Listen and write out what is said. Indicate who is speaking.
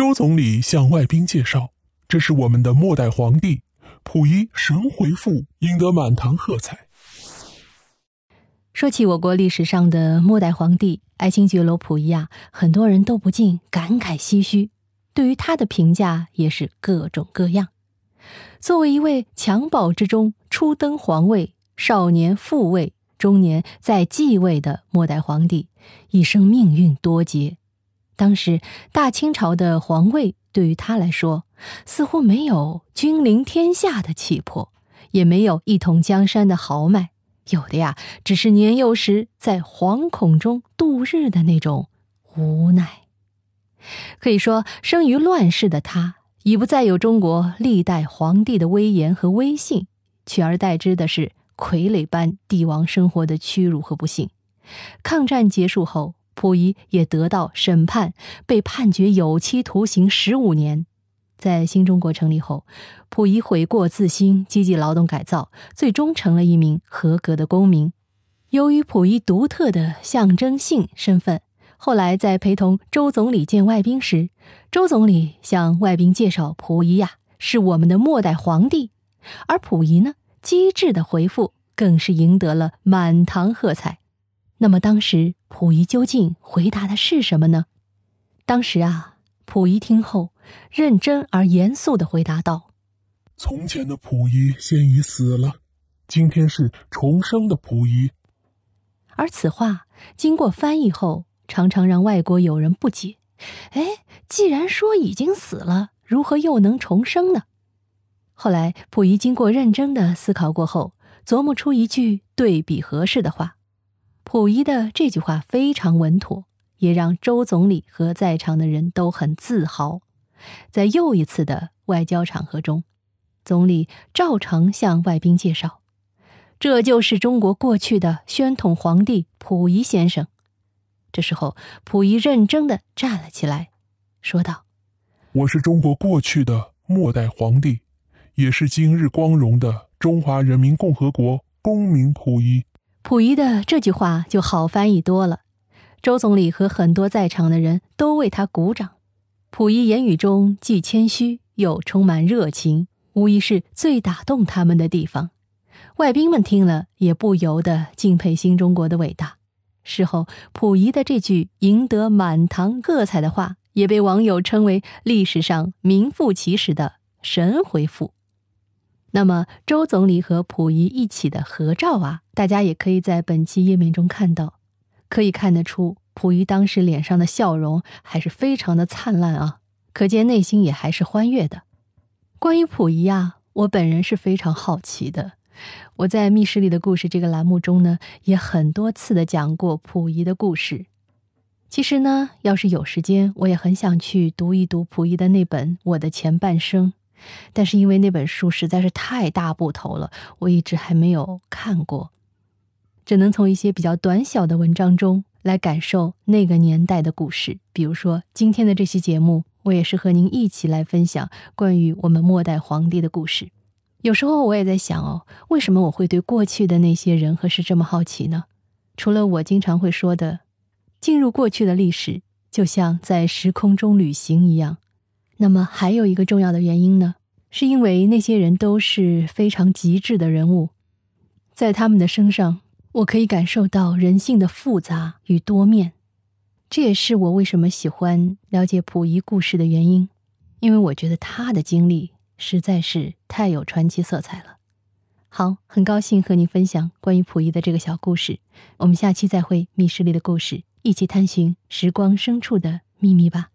Speaker 1: 周总理向外宾介绍：“这是我们的末代皇帝溥仪，神回复，赢得满堂喝彩。”
Speaker 2: 说起我国历史上的末代皇帝爱新觉罗溥仪啊，很多人都不禁感慨唏嘘，对于他的评价也是各种各样。作为一位襁褓之中初登皇位、少年复位、中年再继位的末代皇帝，一生命运多劫。当时大清朝的皇位对于他来说，似乎没有君临天下的气魄，也没有一统江山的豪迈。有的呀，只是年幼时在惶恐中度日的那种无奈。可以说，生于乱世的他，已不再有中国历代皇帝的威严和威信，取而代之的是傀儡般帝王生活的屈辱和不幸。抗战结束后，溥仪也得到审判，被判决有期徒刑十五年。在新中国成立后，溥仪悔过自新，积极劳动改造，最终成了一名合格的公民。由于溥仪独特的象征性身份，后来在陪同周总理见外宾时，周总理向外宾介绍溥仪呀是我们的末代皇帝，而溥仪呢机智的回复更是赢得了满堂喝彩。那么当时溥仪究竟回答的是什么呢？当时啊，溥仪听后。认真而严肃的回答道：“
Speaker 1: 从前的溥仪现已死了，今天是重生的溥仪。”
Speaker 2: 而此话经过翻译后，常常让外国友人不解：“哎，既然说已经死了，如何又能重生呢？”后来溥仪经过认真的思考过后，琢磨出一句对比合适的话。溥仪的这句话非常稳妥，也让周总理和在场的人都很自豪。在又一次的外交场合中，总理照常向外宾介绍：“这就是中国过去的宣统皇帝溥仪先生。”这时候，溥仪认真的站了起来，说道：“
Speaker 1: 我是中国过去的末代皇帝，也是今日光荣的中华人民共和国公民溥仪。”
Speaker 2: 溥仪的这句话就好翻译多了，周总理和很多在场的人都为他鼓掌。溥仪言语中既谦虚又充满热情，无疑是最打动他们的地方。外宾们听了也不由得敬佩新中国的伟大。事后，溥仪的这句赢得满堂喝彩的话，也被网友称为历史上名副其实的神回复。那么，周总理和溥仪一起的合照啊，大家也可以在本期页面中看到，可以看得出。溥仪当时脸上的笑容还是非常的灿烂啊，可见内心也还是欢悦的。关于溥仪啊，我本人是非常好奇的。我在《密室里的故事》这个栏目中呢，也很多次的讲过溥仪的故事。其实呢，要是有时间，我也很想去读一读溥仪的那本《我的前半生》，但是因为那本书实在是太大部头了，我一直还没有看过，只能从一些比较短小的文章中。来感受那个年代的故事，比如说今天的这期节目，我也是和您一起来分享关于我们末代皇帝的故事。有时候我也在想哦，为什么我会对过去的那些人和事这么好奇呢？除了我经常会说的，进入过去的历史就像在时空中旅行一样，那么还有一个重要的原因呢，是因为那些人都是非常极致的人物，在他们的身上。我可以感受到人性的复杂与多面，这也是我为什么喜欢了解溥仪故事的原因，因为我觉得他的经历实在是太有传奇色彩了。好，很高兴和你分享关于溥仪的这个小故事，我们下期再会。密室里的故事，一起探寻时光深处的秘密吧。